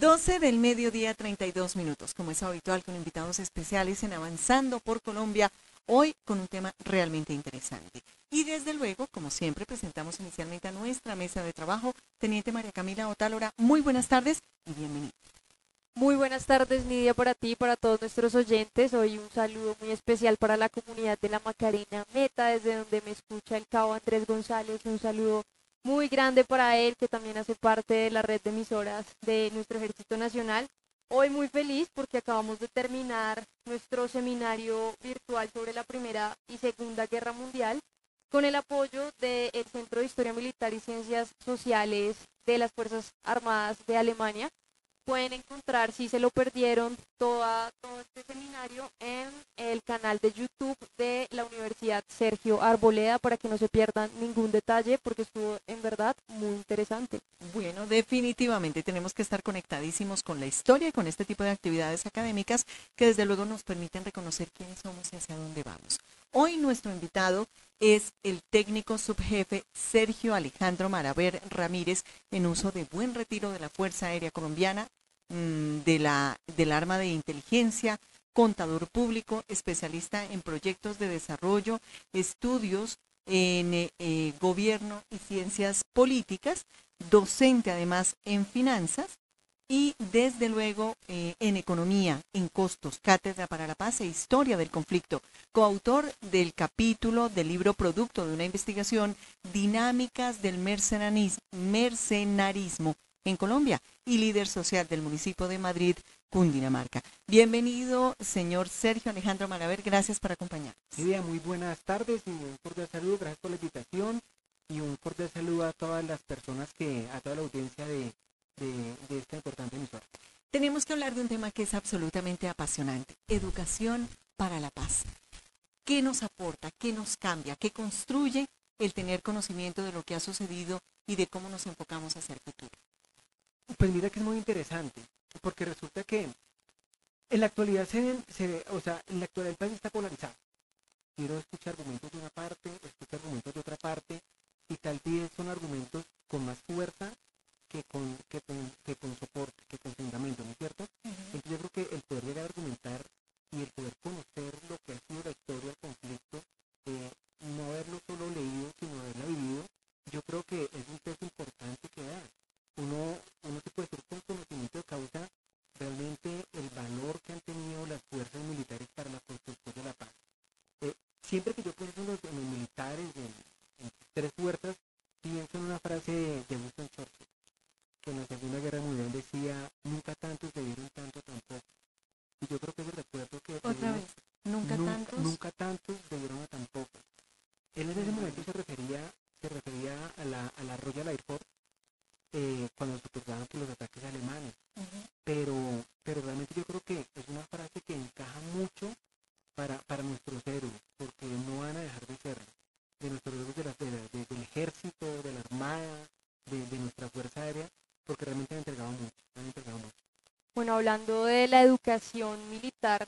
12 del mediodía, 32 minutos, como es habitual con invitados especiales en Avanzando por Colombia, hoy con un tema realmente interesante. Y desde luego, como siempre, presentamos inicialmente a nuestra mesa de trabajo, Teniente María Camila Otálora. Muy buenas tardes y bienvenida. Muy buenas tardes, Nidia, para ti y para todos nuestros oyentes. Hoy un saludo muy especial para la comunidad de la Macarena Meta, desde donde me escucha el cabo Andrés González. Un saludo muy grande para él, que también hace parte de la red de emisoras de nuestro Ejército Nacional. Hoy muy feliz porque acabamos de terminar nuestro seminario virtual sobre la Primera y Segunda Guerra Mundial con el apoyo del Centro de Historia Militar y Ciencias Sociales de las Fuerzas Armadas de Alemania pueden encontrar, si se lo perdieron, toda, todo este seminario en el canal de YouTube de Sergio Arboleda para que no se pierdan ningún detalle porque estuvo en verdad muy interesante. Bueno, definitivamente tenemos que estar conectadísimos con la historia y con este tipo de actividades académicas que desde luego nos permiten reconocer quiénes somos y hacia dónde vamos. Hoy nuestro invitado es el técnico subjefe Sergio Alejandro Maraver Ramírez en uso de buen retiro de la Fuerza Aérea Colombiana, mm, de la, del arma de inteligencia, contador público, especialista en proyectos de desarrollo, estudios en eh, eh, gobierno y ciencias políticas, docente además en finanzas y desde luego eh, en economía, en costos, cátedra para la paz e historia del conflicto, coautor del capítulo del libro producto de una investigación, Dinámicas del mercenarismo en Colombia y líder social del municipio de Madrid, Cundinamarca. Bienvenido, señor Sergio Alejandro Malaver, gracias por acompañarnos. Lidia, muy buenas tardes y un cordial saludo, gracias por la invitación y un cordial saludo a todas las personas que, a toda la audiencia de de, esta importante emisora. Tenemos que hablar de un tema que es absolutamente apasionante, educación para la paz. ¿Qué nos aporta? ¿Qué nos cambia? ¿Qué construye el tener conocimiento de lo que ha sucedido y de cómo nos enfocamos hacia el futuro? Pues mira que es muy interesante, porque resulta que en la actualidad se, se o sea, en la actualidad el país está polarizado. Quiero escuchar argumentos de una parte, escuchar argumentos de otra parte, y tal vez son argumentos con más fuerza que con, que que con soporte, que con fundamento, ¿no es cierto? Entonces yo creo que el poder llegar a argumentar y el poder conocer lo que ha sido la historia del conflicto, eh, siempre que yo pienso en los, militares, en, en, tres fuerzas, Bueno, hablando de la educación militar,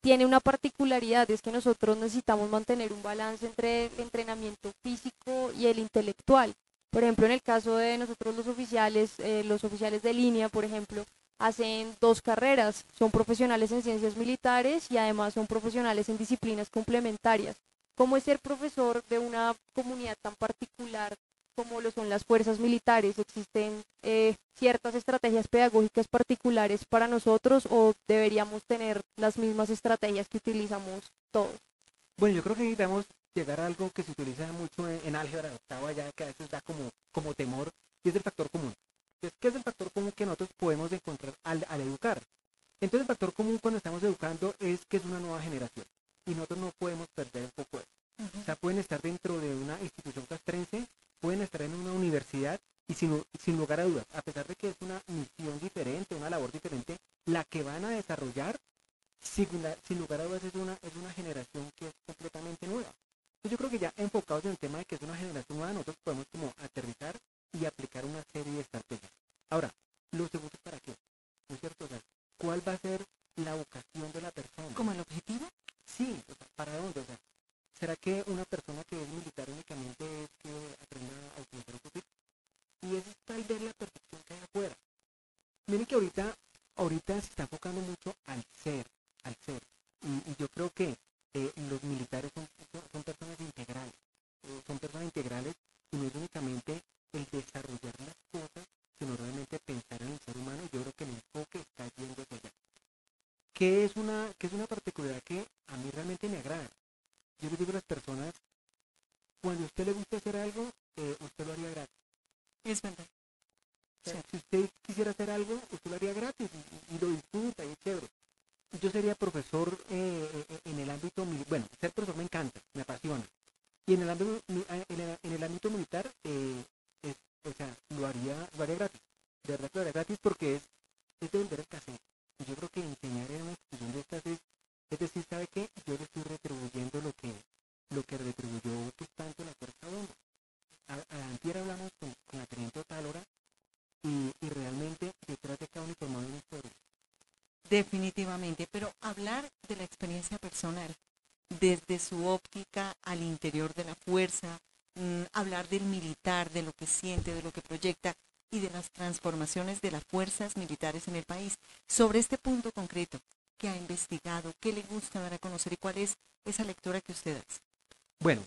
tiene una particularidad, es que nosotros necesitamos mantener un balance entre el entrenamiento físico y el intelectual. Por ejemplo, en el caso de nosotros los oficiales, eh, los oficiales de línea, por ejemplo, hacen dos carreras, son profesionales en ciencias militares y además son profesionales en disciplinas complementarias. ¿Cómo es ser profesor de una comunidad tan particular como lo son las fuerzas militares? ¿Existen eh, ciertas estrategias pedagógicas particulares para nosotros o deberíamos tener las mismas estrategias que utilizamos todos? Bueno, yo creo que necesitamos llegar a algo que se utiliza mucho en, álgebra octava ya que a veces da como, como temor, y es el factor común. ¿qué es el factor común que nosotros podemos encontrar al, al educar? Entonces el factor común cuando estamos educando es que es una nueva generación y nosotros no podemos perder un poco eso. O sea, pueden estar dentro de una institución castrense pueden estar en una universidad y sin, lugar a dudas, a pesar de que es una misión diferente, una labor diferente, la que van a desarrollar, sin, sin lugar a dudas, es una, es una generación que es completamente nueva. Entonces yo creo que ya enfocados en el tema de que es una generación nueva, nosotros podemos como aterrizar y aplicar una serie de estrategias. Ahora, los segundos para qué? ¿No es cierto? ¿cuál va a ser la vocación de la persona? ¿Como el objetivo? Sí, ¿para dónde? O sea, ¿Será que una persona que es militar únicamente es que aprenda a utilizar un fusil? Y esa es tal vez la percepción que hay afuera. Miren que ahorita, ahorita se está enfocando mucho al ser, al ser. Y, y yo creo que eh, los militares son, son, son personas integrales, eh, son personas integrales y no es únicamente el desarrollar las cosas, sino realmente pensar en el ser humano. Yo creo que el enfoque está yendo hacia allá. Que es una, que es una particularidad que a mí realmente me agrada. Yo les digo a las personas, cuando a usted le gusta hacer algo, eh, usted lo haría gratis. Es verdad. O sea, Sí. Si usted quisiera hacer algo, usted lo haría gratis y, y lo disfruta y es chévere. Yo sería profesor eh, eh, en el ámbito, bueno, ser profesor me encanta, me apasiona. Y en el ámbito, en el, en el ámbito militar, eh, es, o sea, lo haría, lo haría gratis. De verdad que lo haría gratis porque es, es devolver el cassette. Yo creo que enseñar en una institución de estas es, es decir, ¿sabe qué? Yo le estoy retribuyendo lo que, lo que retribuyó pues, tanto la Fuerza Bomba. Antier hablamos con, con la teniente Otálora y, y realmente detrás de cada uniformado hay una historia. Definitivamente, pero hablar de la experiencia personal desde su óptica al interior de la fuerza, mm, hablar del militar, de lo que siente, de lo que proyecta y de las transformaciones de las fuerzas militares en el país. Sobre este punto concreto, ¿qué ha investigado? ¿Qué le gusta dar a conocer y cuál es esa lectura que usted hace? Bueno,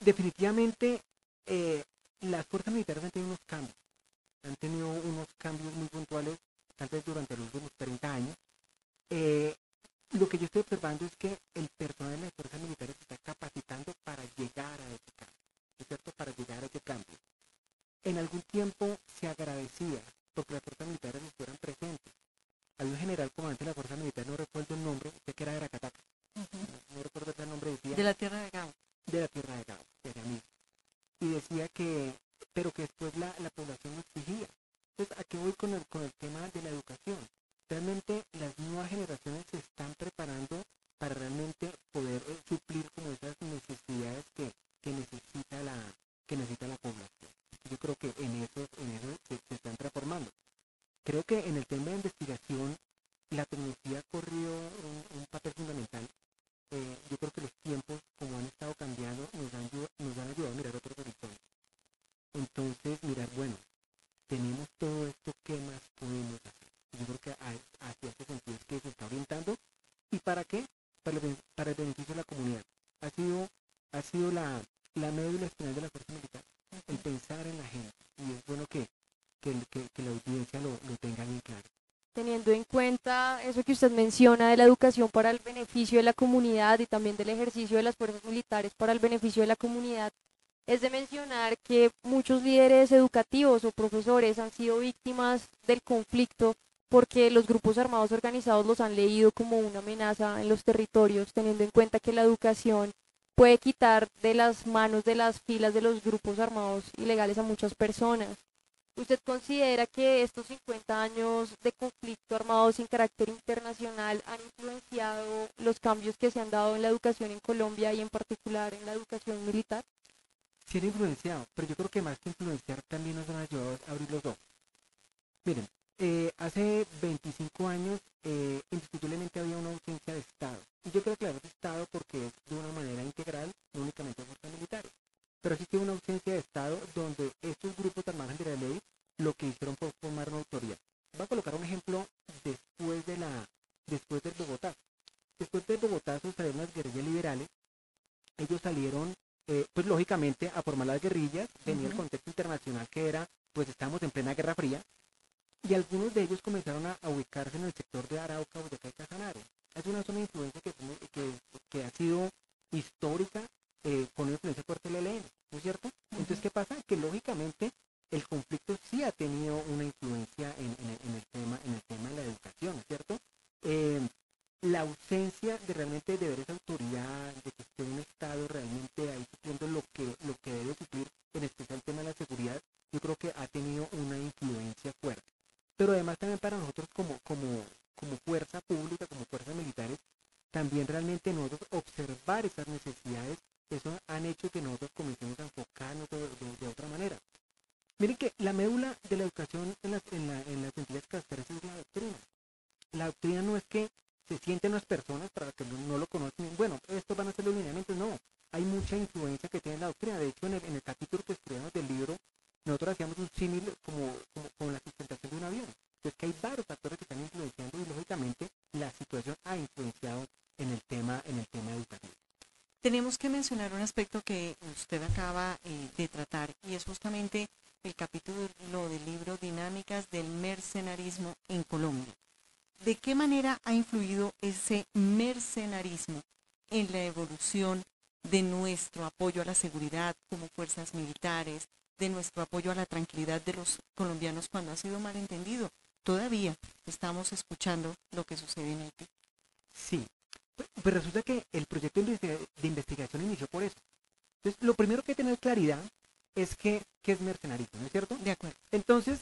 definitivamente eh, las fuerzas militares han tenido unos cambios. Han tenido unos cambios muy puntuales, tal vez durante los últimos 30 años. Eh, lo que yo estoy observando es que el personal de las fuerzas militares está capacitando para llegar a ese cambio, ¿no es cierto? Para llegar a ese cambio. En algún tiempo se agradecía porque las fuerzas militares estuvieran presentes. Había un general comandante de la fuerza militar, no recuerdo el nombre, sé que era de Aracataca, no, no recuerdo el nombre, decía De la tierra de Gao. de la tierra de Gao, era mismo. Y decía que, pero que después la, la población lo exigía. Entonces, ¿a qué voy con el, con el tema de la educación? Realmente las nuevas generaciones se están preparando para realmente poder eh, suplir como esas necesidades que, que necesita la que necesita la población. Yo creo que en eso, en eso se, se están transformando. Creo que en el tema de investigación la tecnología ha corrido un, un papel fundamental eh, yo creo que los tiempos, como han estado cambiando, nos han, nos han ayudado a mirar otros horizontes. Entonces, mirar, bueno, tenemos todo esto, ¿qué más podemos hacer? Yo creo que a- hacia ese sentido es que se está orientando. ¿Y para qué? Para el, ben- para el beneficio de la comunidad. Ha sido, ha sido la, la médula espinal de la fuerza militar, el pensar en la gente. Y es bueno que, que, el- que- que la audiencia lo, lo tenga bien claro. teniendo en cuenta eso que usted menciona de la educación para el beneficio de la comunidad y también del ejercicio de las fuerzas militares para el beneficio de la comunidad, es de mencionar que muchos líderes educativos o profesores han sido víctimas del conflicto porque los grupos armados organizados los han leído como una amenaza en los territorios, teniendo en cuenta que la educación puede quitar de las manos de las filas de los grupos armados ilegales a muchas personas. ¿Usted considera que estos 50 años de conflicto armado sin carácter internacional han influenciado los cambios que se han dado en la educación en Colombia y en particular en la educación militar? sí han influenciado, pero yo creo que más que influenciar también nos han ayudado a abrir los ojos. Miren, eh, hace 25 años eh, indiscutiblemente había una ausencia de Estado. Y yo creo que hablar de Estado porque es de una manera integral, no únicamente fuerzas militares. Pero existe una ausencia de Estado donde estos grupos armados de la ley lo que hicieron fue formar una autoridad. Voy a colocar un ejemplo después de la después del Bogotazo. Después del Bogotazo salieron las guerrillas liberales. Ellos salieron eh, pues lógicamente a formar las guerrillas, venía el contexto internacional que era, pues estamos en plena Guerra Fría, y algunos de ellos comenzaron a, a ubicarse en el sector de Arauca, Boyacá y Casanare. Es una zona de influencia que, ha sido histórica, eh, con una influencia fuerte del ELN, ¿no es cierto? Entonces, ¿qué pasa? Que lógicamente el conflicto sí ha tenido una influencia en, en en el tema, en el tema de la educación, ¿no es cierto? Eh, la ausencia de realmente de ver esa autoridad, de que esté un Estado realmente ahí supliendo lo que, lo que debe suplir, en especial el tema de la seguridad, yo creo que ha tenido una influencia fuerte. Pero además también para nosotros como, como, como fuerza pública, como fuerzas militares, también realmente nosotros observar esas necesidades, eso han hecho que nosotros comencemos a enfocarnos de, de- de otra manera. Miren que la médula de la educación en las, en la- en las entidades casteras es la doctrina. La doctrina no es que se sienten las personas para que no, no lo conocen, bueno, estos van a ser los lineamientos, no. Hay mucha influencia que tiene la doctrina. De hecho, en el, en el capítulo que estudiamos del libro, nosotros hacíamos un símil como, como, como la sustentación de un avión. es que hay varios factores que están influenciando y lógicamente la situación ha influenciado en el tema, en el tema educativo. Tenemos que mencionar un aspecto que usted acaba eh, de tratar y es justamente el capítulo del libro Dinámicas del Mercenarismo en Colombia. ¿De qué manera ha influido ese mercenarismo en la evolución de nuestro apoyo a la seguridad como fuerzas militares, de nuestro apoyo a la tranquilidad de los colombianos cuando ha sido malentendido? Todavía estamos escuchando lo que sucede en Haití. Sí, pues, pues resulta que el proyecto de investigación inició por eso. Entonces, lo primero que hay que tener claridad es que, que es mercenarismo, ¿no es cierto? De acuerdo. Entonces,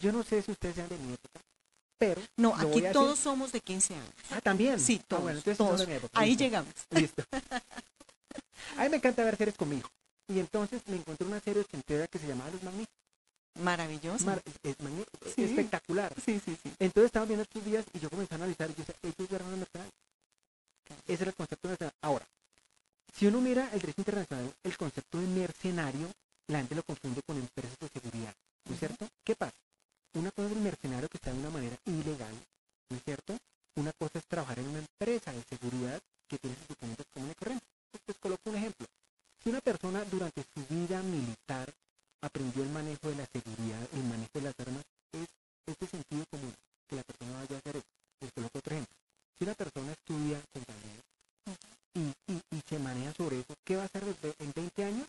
yo no sé si ustedes sean de mi época, pero... No, aquí todos somos de 15 años. Ah, también. Sí, ah, todos. bueno, entonces todos. de mi época. Ahí Listo. llegamos. Listo. A mí me encanta ver series conmigo. Y entonces me encontré una serie ochentera que se llamaba Los Magníficos. Maravilloso. Mar- es magní- Sí. Espectacular. sí, sí, sí. Entonces estaba viendo estos días y yo comencé a analizar y yo decía, ellos eran los mercenarios. Ese era el concepto mercenario. Ahora, si uno mira el derecho internacional, el concepto de mercenario, la gente lo confunde con empresas de seguridad, ¿no es cierto? ¿Qué pasa? Una cosa es el mercenario que está de una manera ilegal, ¿no es cierto? Una cosa es trabajar en una empresa de seguridad que tiene sus documentos comunes y corrientes. Entonces, pues coloco un ejemplo. Si una persona durante su vida militar aprendió el manejo de la seguridad, el manejo de las armas, es, es de sentido común que la persona vaya a hacer eso. Les coloco otro ejemplo. Si una persona estudia contabilidad y, y, y se maneja sobre eso, ¿qué va a hacer desde- en 20 años?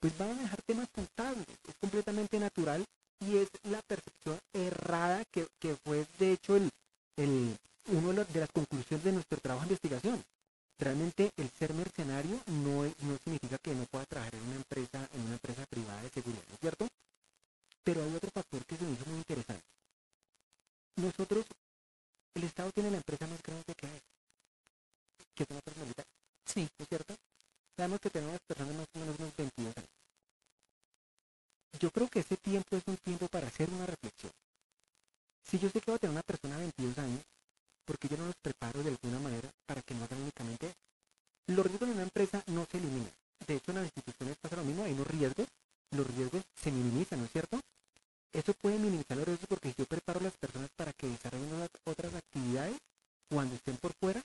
Pues va a manejar temas contables. Es completamente natural y es la percepción errada que, que fue, de hecho, el, el, uno de, los- de las conclusiones de nuestro trabajo de investigación. Realmente el ser mercenario no, es- no significa que no pueda trabajar en una empresa, en una empresa privada de seguridad, ¿no es cierto? Pero hay otro factor que se me hizo muy interesante. Nosotros, el Estado tiene la empresa más grande que hay, que son las fuerzas militares, Sí. ¿no es cierto? Sabemos que tenemos personas más o menos unos 22 años. Yo creo que ese tiempo es un tiempo para hacer una reflexión. Si yo sé que voy a tener una persona de 22 años, porque yo no los preparo de alguna manera para que no hagan únicamente eso? Los riesgos de una empresa no se eliminan. De hecho, en las instituciones pasa lo mismo, hay unos riesgos, los riesgos se minimizan, ¿no es cierto? Eso puede minimizar los riesgos porque si yo preparo a las personas para que desarrollen otras actividades cuando estén por fuera,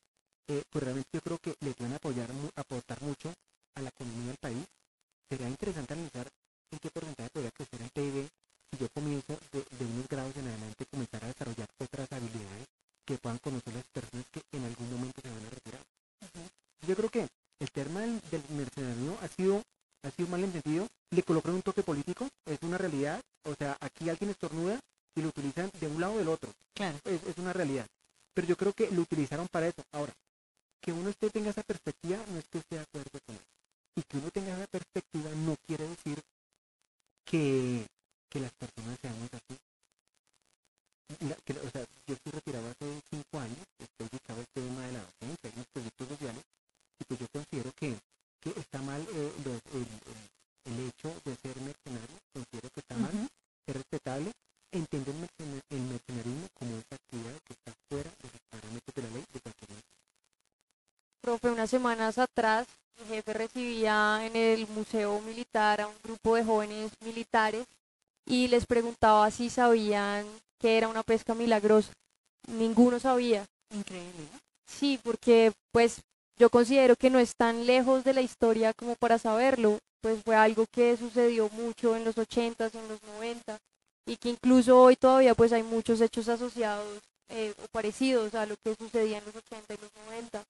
eh, pues realmente yo creo que les pueden apoyar, mu- aportar mucho a la economía del país. Sería interesante analizar en qué porcentaje podría crecer el PIB si yo comienzo de, de unos grados en adelante comenzar a desarrollar otras habilidades que puedan conocer las personas que en algún momento se van a retirar. Yo creo que el tema del, del mercenario ha sido, ha sido mal entendido, le colocaron un toque político, es una realidad, o sea, aquí alguien estornuda y lo utilizan de un lado o del otro, Claro. es, es una realidad. Pero yo creo que lo utilizaron para eso. Ahora, que uno esté tenga esa perspectiva no es que esté de acuerdo con eso. Y que uno tenga esa perspectiva no quiere decir que, que las personas seamos así. La- que- o sea, yo estoy retirado hace cinco años, estoy dedicado al tema de la docencia, y los proyectos sociales, y pues yo considero que, que está mal eh, los- el, el- el hecho de ser mercenario, considero que está mal, Ujú. es respetable, entiendo el, mercena- el mercenarismo como esa actividad que está fuera de los parámetros de la ley de cualquier manera. Profe, unas semanas atrás mi jefe recibía en el Museo Militar a un grupo de jóvenes militares y les preguntaba si sabían que era una pesca milagrosa. Ninguno sabía. Increíble, ¿no? Sí, porque pues yo considero que no es tan lejos de la historia como para saberlo, pues fue algo que sucedió mucho en los 80s, en los 90 y que incluso hoy todavía pues hay muchos hechos asociados eh, o parecidos a lo que sucedía en los 80 y los 90.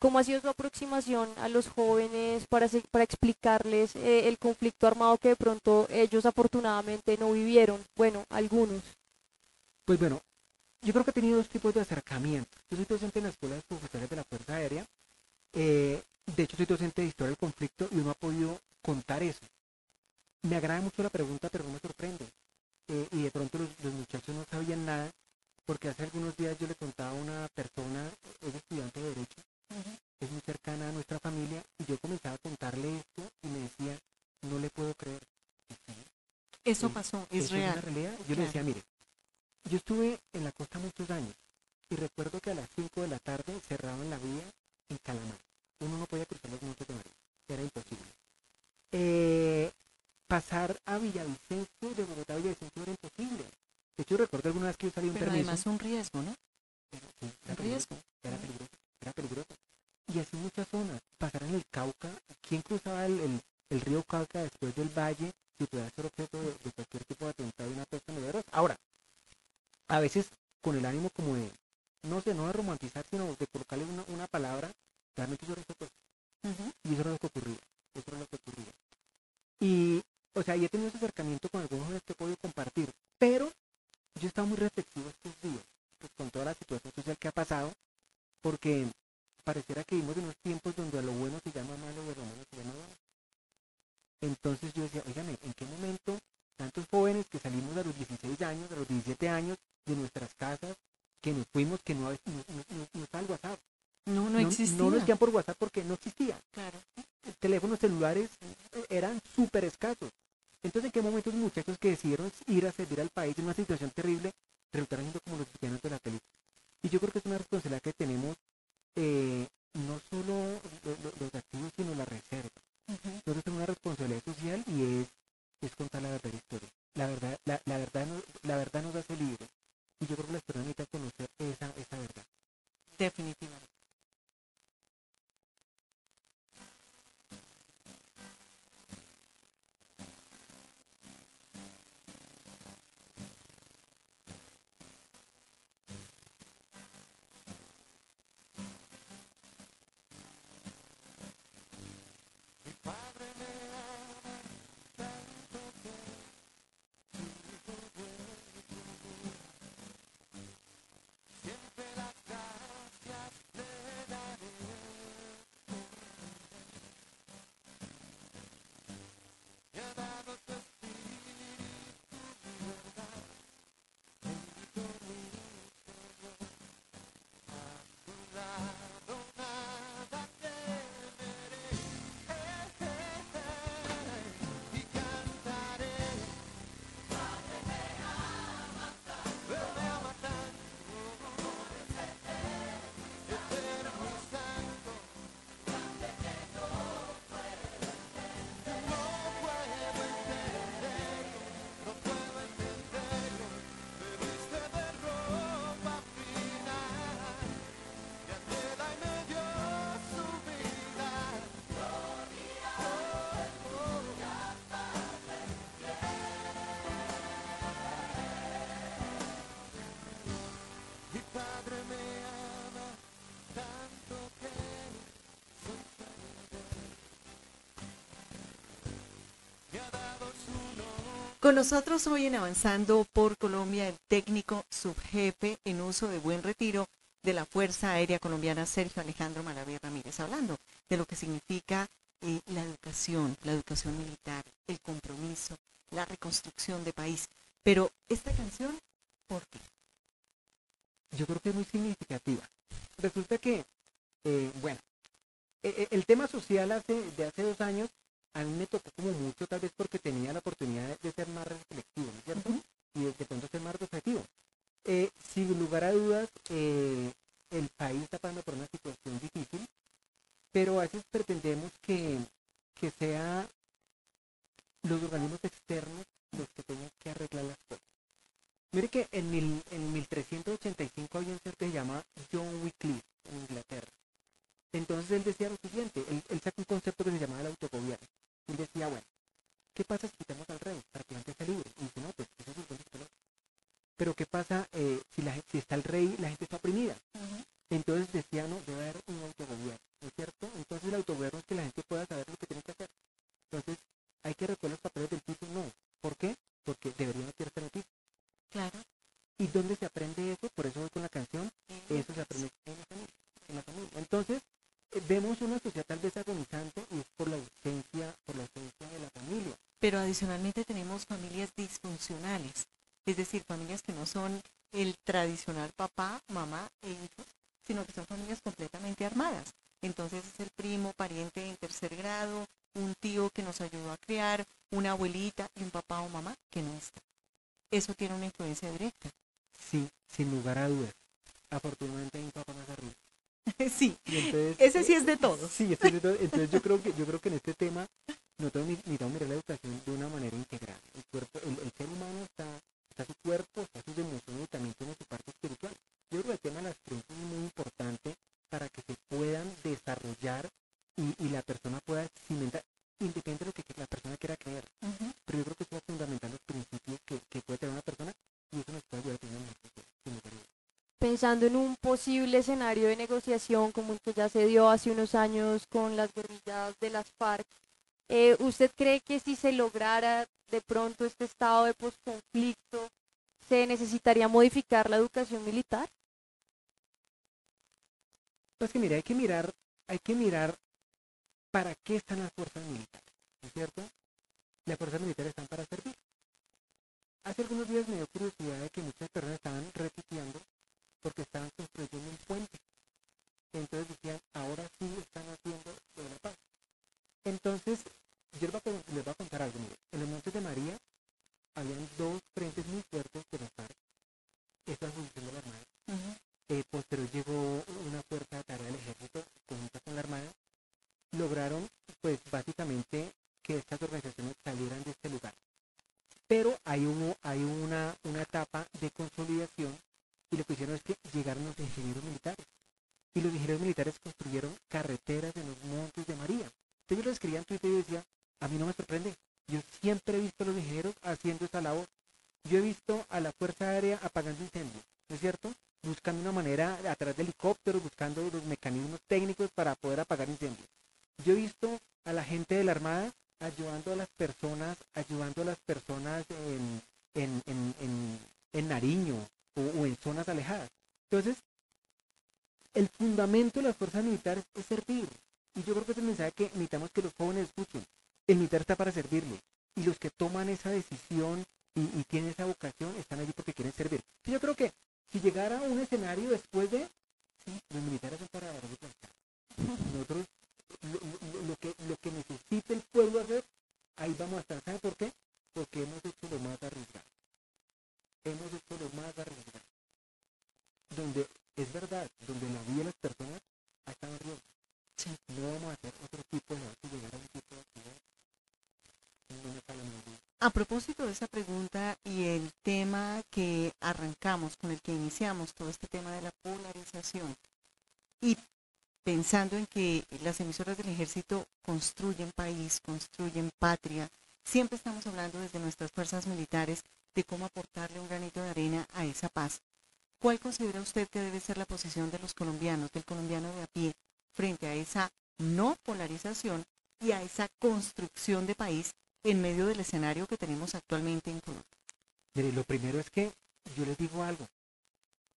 ¿Cómo ha sido su aproximación a los jóvenes para, para explicarles eh, el conflicto armado que de pronto ellos afortunadamente no vivieron? Bueno, algunos. Pues bueno, yo creo que he tenido dos tipos de acercamiento. Yo soy docente en la Escuela de Oficiales de la Fuerza Aérea. eh, de hecho, soy docente de Historia del Conflicto y uno ha podido contar eso. Me agrada mucho la pregunta, pero no me sorprende. Eh, y de pronto los, los muchachos no sabían nada, porque hace algunos días yo le contaba a una persona, es estudiante de Derecho, es muy cercana a nuestra familia, y yo comenzaba a contarle esto y me decía, no le puedo creer. Eso pasó, es eso es real. una realidad. Yo Claro. le decía, mire, yo estuve en la costa muchos años y recuerdo que a las 5 de la tarde cerraban la vía en Calamar. Uno no podía cruzar los montes de María, era imposible. Eh, pasar a Villavicencio, de Bogotá a Villavicencio era imposible. De hecho, recuerdo alguna vez que yo salí un Pero permiso. además un riesgo, ¿no? sí, Un era peligroso, riesgo. Era peligroso, era peligroso. Y así muchas zonas. Pasar en el Cauca. ¿Quién cruzaba el, el, el río Cauca después del valle si pudiera ser objeto de, de cualquier tipo de atentado y una peste novedosa? Ahora, a veces con el ánimo como de, no sé, no de romantizar, sino de colocarle una, una palabra, realmente yo recuerdo Ujú. y eso era lo que ocurría. Eso era lo que ocurría. Y, o sea, y he tenido ese acercamiento con algunos jóvenes que he podido compartir. Pero yo he estado muy reflexivo estos días, pues, con toda la situación social que ha pasado, porque pareciera que vivimos en unos tiempos donde a lo bueno se llama malo y a lo malo se llama bueno. Entonces yo decía, oígame, ¿en qué momento tantos jóvenes que salimos a los 16 años, a los 17 años de nuestras casas, que nos fuimos, que no, no, no, no, no estaba el WhatsApp? No, no, existía. No nos por WhatsApp porque no existía Claro. teléfonos celulares eran súper escasos. Entonces, ¿en qué momento los muchachos que decidieron ir a servir al país en una situación terrible resultaron siendo como los villanos de la película? Y yo creo que es una responsabilidad que tenemos eh, no solo lo- lo- los activos, sino la reserva. Ujú. Nosotros tenemos una responsabilidad social y es, es contar la verdadera historia. La verdad, la, la verdad, no- la verdad nos hace libres. Y yo creo que las personas necesitan conocer esa, esa verdad. Definitivamente. Con nosotros hoy en Avanzando por Colombia el técnico subjefe en uso de buen retiro de la Fuerza Aérea Colombiana Sergio Alejandro Malavé Ramírez, hablando de lo que significa eh, la educación, la educación militar, el compromiso, la reconstrucción de país. Pero esta canción, ¿por qué? yo creo que es muy significativa. Resulta que, eh, bueno, e- e- el tema social hace, de hace dos años a mí me tocó como mucho, tal vez porque tenía la oportunidad de, de ser más reflexivo, ¿no es cierto? Y de, de pronto ser más objetivo. Eh, sin lugar a dudas, eh, el país está pasando por una situación difícil, pero a veces pretendemos que, que sea los organismos externos los que tengan que arreglar las cosas. Mire que en, mil, en 1385 había un ser que se llama John Wycliffe en Inglaterra. Entonces él decía lo siguiente, él, él sacó un concepto que se llamaba el autogobierno. Él decía, bueno, ¿qué pasa si quitamos al rey para que la gente sea libre? Y dice, no, pues eso es un concepto loco. Pero ¿qué pasa eh, si, la, si está el rey la gente está oprimida? Entonces decía, no, debe haber un autogobierno, ¿no es cierto? Entonces el autogobierno es que la gente pueda saber lo que tiene que hacer. Entonces, ¿hay que recoger los papeles del piso? No. ¿Por qué? Porque debería meterse en el piso. Claro. ¿Y dónde se aprende eso? Por eso voy con la canción. Eso se aprende en la familia. En la familia. Entonces, vemos una sociedad tal vez agonizante y es por la ausencia, por la ausencia de la familia. Pero adicionalmente tenemos familias disfuncionales, es decir, familias que no son el tradicional papá, mamá e hijos, sino que son familias completamente armadas. Entonces es el primo, pariente en tercer grado, un tío que nos ayudó a criar, una abuelita y un papá o mamá que no está. Eso tiene una influencia directa. Sí, sin lugar a dudas. Afortunadamente hay un papá más arriba. sí, entonces, ese sí es de todos. Sí, ese es de todo. entonces yo creo que yo creo que en este tema nosotros ne- necesitamos mirar la educación de una manera integral. El cuerpo, el, el ser humano está está su cuerpo, está sus emociones y también tiene su parte espiritual. Yo creo que el tema de las creencias es muy importante para que se puedan desarrollar y, y la persona pueda cimentar, independiente de lo que la persona quiera creer. Pero yo creo que eso es fundamental los principios que, que puede tener una persona y eso nos puede ayudar a tener una Pensando en un posible escenario de negociación como el que ya se dio hace unos años con las guerrillas de las FARC, eh, ¿usted cree que si se lograra de pronto este estado de posconflicto, se necesitaría modificar la educación militar? Pues que mire, hay que mirar, hay que mirar para qué están las fuerzas militares, ¿no es cierto? Las fuerzas militares están para servir. Hace algunos días me dio curiosidad de que muchas personas estaban repitiendo porque estaban construyendo un puente. Entonces decían, ahora sí están haciendo lo de la paz. Entonces, yo les voy a, con- les voy a contar algo, mire. En los Montes de María habían dos frentes muy fuertes de las FARC. Esta es la posición de la Armada. Eh, posterior llegó una fuerza de tarea del ejército conjunta con la Armada. Lograron, pues, básicamente que estas organizaciones salieran de este lugar. Pero hay, uno, hay una, una etapa de consolidación y lo que hicieron es que llegaron los ingenieros militares. Y los ingenieros militares construyeron carreteras en los montes de María. Entonces yo lo escribía en Twitter y decía, a mí no me sorprende. Yo siempre he visto a los ingenieros haciendo esa labor. Yo he visto a la Fuerza Aérea apagando incendios, ¿no es cierto? Buscando una manera a través de helicópteros, buscando los mecanismos técnicos para poder apagar incendios. Yo he visto a la gente de la Armada ayudando a las personas, ayudando a las personas en, en, en, en, en Nariño o, o en zonas alejadas. Entonces, el fundamento de las fuerzas militares es servir. Y yo creo que es el mensaje que necesitamos que los jóvenes escuchen. El militar está para servirle. Y los que toman esa decisión y, y tienen esa vocación están allí porque quieren servir. Y yo creo que si llegara un escenario después de, sí, los militares son para dar de plantar. Nosotros, lo, lo- lo que, lo que necesite el pueblo hacer, estar. ¿Sabe por qué? Porque hemos hecho lo más arriesgado. Hemos hecho lo más arriesgado. Donde, es verdad, donde la vida de las personas ha estado riesgo. Sí. No vamos a hacer otro tipo de que llegar a un tipo de actividad. Está. A propósito de esa pregunta y el tema que arrancamos, con el que iniciamos todo este tema de la polarización, y pensando en que las emisoras del ejército construyen país, construyen patria, siempre estamos hablando desde nuestras fuerzas militares de cómo aportarle un granito de arena a esa paz. ¿Cuál considera usted que debe ser la posición de los colombianos, del colombiano de a pie, frente a esa no polarización y a esa construcción de país en medio del escenario que tenemos actualmente en Colombia? Mire, lo primero es que yo les digo algo.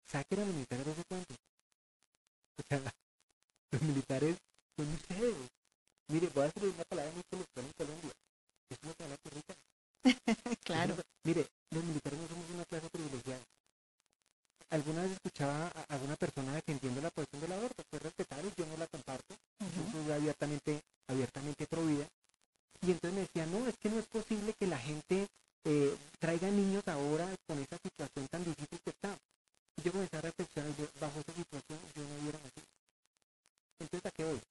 Saquen a los militares de ese cuento. O sea, los militares son ustedes. Mire, voy a hacer una palabra muy coloquial en Colombia. Claro. Mire, los militares no somos una clase privilegiada. Alguna vez escuchaba a alguna persona defendiendo la posición del aborto, fue respetable, yo no la comparto, yo abiertamente, abiertamente pro vida. Y entonces me decía, no, es que no es posible que la gente eh, traiga niños ahora con esa situación tan difícil que está. Yo comencé a reflexionar, yo, bajo esa situación yo no hubiera nacido. Entonces, ¿a qué voy?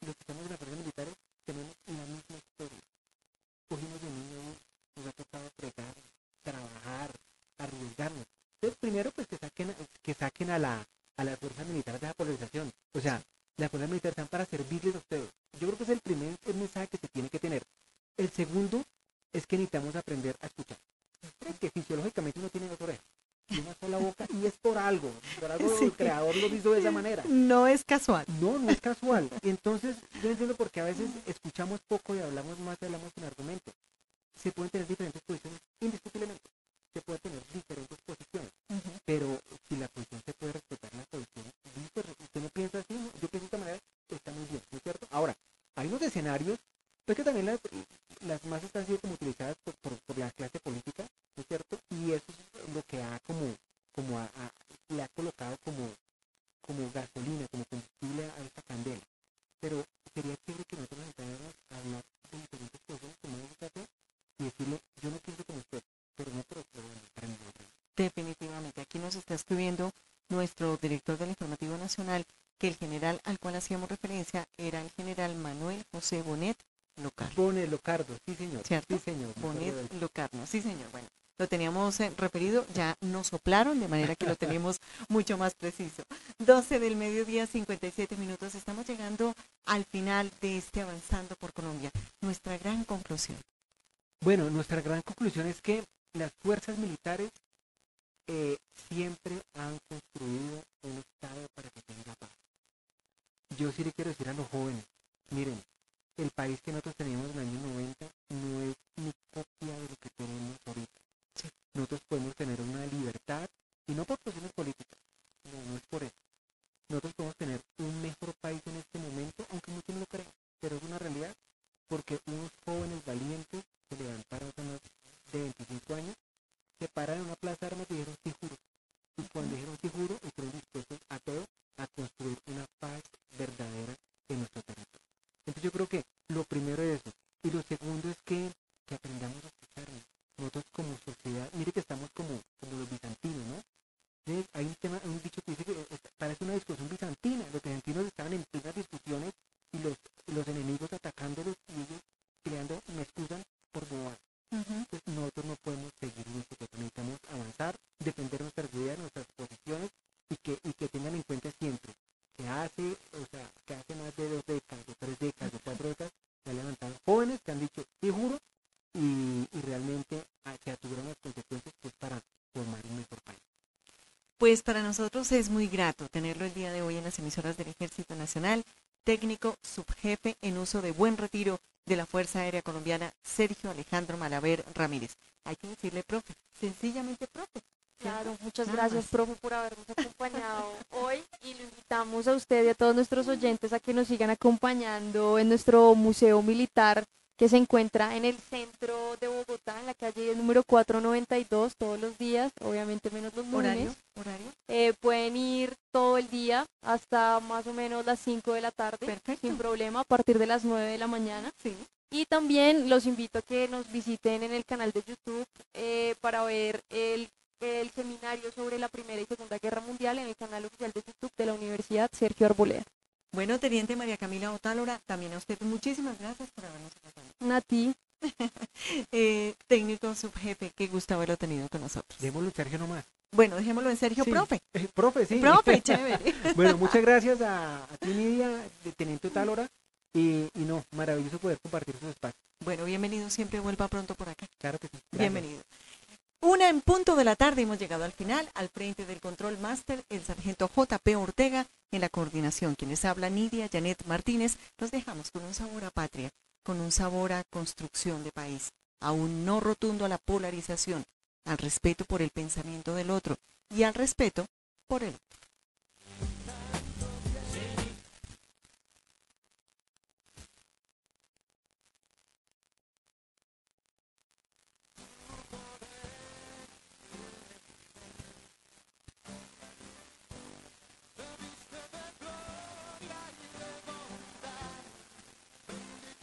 Los que estamos en las fuerzas militares tenemos la misma historia. Cogimos de niños, nos ha tocado fregar, trabajar, arriesgarnos. Entonces, primero, pues que saquen, que saquen a la a las fuerzas militares de la polarización. O sea, las fuerzas militares están para servirles a ustedes. Yo creo que es el primer mensaje que se tiene que tener. El segundo es que necesitamos aprender a escuchar. Creo que fisiológicamente uno tiene dos orejas y una sola boca y es por algo. Por algo Sí. el creador lo hizo de esa manera. No es casual. No, no es casual. Entonces, yo entiendo por qué a veces escuchamos poco y hablamos más y hablamos sin argumento. Se pueden tener diferentes posiciones, indiscutiblemente. Se pueden tener diferentes posiciones. Pero si la posición se puede respetar la posición, usted no piensa así, yo pienso de esta manera, está muy bien, ¿no es cierto? Ahora, hay unos escenarios, pues que también las, las masas han sido como utilizadas por, por, por la clase política, ¿no es cierto? Y eso es lo que ha como, como a, a- le ha colocado como, como gasolina, como combustible a esta candela. Pero sería chévere que nosotros entráramos a hablar de diferentes posiciones como hacer y decirle, yo no pienso como usted, pero no pero, para. Definitivamente. Aquí nos está escribiendo nuestro director del Informativo Nacional que el general al cual hacíamos referencia era el general Manuel José Bonet Locarno. Bonet Locardo, sí señor. ¿Cierto? Sí señor. él. Locarno, sí señor. Bueno, lo teníamos eh, referido, ya nos soplaron, de manera que lo tenemos mucho más preciso. 12 del mediodía, 57 minutos. Estamos llegando al final de este Avanzando por Colombia. Nuestra gran conclusión. Bueno, nuestra gran conclusión es que las fuerzas militares eh, siempre han construido un Estado para que tenga paz. Yo sí le quiero decir a los jóvenes, miren, el país que nosotros teníamos en el año 90 no es ni copia de lo que tenemos ahorita. Nosotros podemos tener una libertad, y no por cuestiones políticas, no, no es por eso. Nosotros podemos tener un mejor país en este momento, aunque muchos no lo crean, pero es una realidad, porque unos jóvenes valientes se levantaron hace más de 25 años, se pararon en una plaza de armas y dijeron sí juro. Y cuando dijeron sí juro, estuvieron dispuestos a todo, a construir una paz verdadera en nuestro territorio. Entonces yo creo que lo primero es eso. Y lo segundo es que, que aprendamos a escucharnos. Nosotros como sociedad, mire que estamos como, como los bizantinos, ¿no? Entonces, hay un tema, un dicho que dice que eh, parece una discusión bizantina. Los bizantinos estaban en plenas discusiones y los, los enemigos atacándolos y ellos creando, me excusan, por bobadas. Entonces nosotros no podemos seguir en esto, necesitamos avanzar, defender nuestras ideas, nuestras posiciones y que, y que tengan en cuenta siempre que hace, o sea, que hace más de dos décadas, de tres décadas, de cuatro décadas, se han levantado jóvenes que han dicho, sí juro, y, y realmente ah, se atuvieron las consecuencias que es para formar un mejor país. Pues para nosotros es muy grato tenerlo el día de hoy en las emisoras del Ejército Nacional, técnico subjefe en uso de buen retiro de la Fuerza Aérea Colombiana, Sergio Alejandro Malaver Ramírez. Hay que decirle, profe, sencillamente, profe. Claro, muchas Nada gracias, más. profe, por habernos acompañado hoy y lo invitamos a usted y a todos nuestros oyentes a que nos sigan acompañando en nuestro Museo Militar que se encuentra en el centro de Bogotá, en la calle número 492, todos los días, obviamente menos los lunes. Horario, horario. Eh, pueden ir todo el día hasta más o menos las 5 de la tarde, Perfecto. sin problema, a partir de las 9 de la mañana. Sí. Y también los invito a que nos visiten en el canal de YouTube eh, para ver el, el seminario sobre la Primera y Segunda Guerra Mundial en el canal oficial de YouTube de la Universidad Sergio Arboleda. Bueno, Teniente María Camila Otálora, también a usted muchísimas gracias por habernos acompañado. A ti, Eh, técnico subjefe, qué gusto haberlo tenido con nosotros. Démoslo, Sergio, nomás. Bueno, dejémoslo en Sergio, Sí. profe. Eh, profe, sí. Profe, chévere. bueno, muchas gracias a, a ti, Nidia, de Teniente Talora. Y, y no, maravilloso poder compartir sus espacios. Bueno, bienvenido, siempre vuelva pronto por acá. Claro que sí. Gracias. Bienvenido. Una en punto de la tarde, hemos llegado al final, al frente del control máster, el sargento JP Ortega, en la coordinación, quienes habla Nidia Janet Martínez, nos dejamos con un sabor a patria, con un sabor a construcción de país, a un no rotundo a la polarización, al respeto por el pensamiento del otro y al respeto por el otro.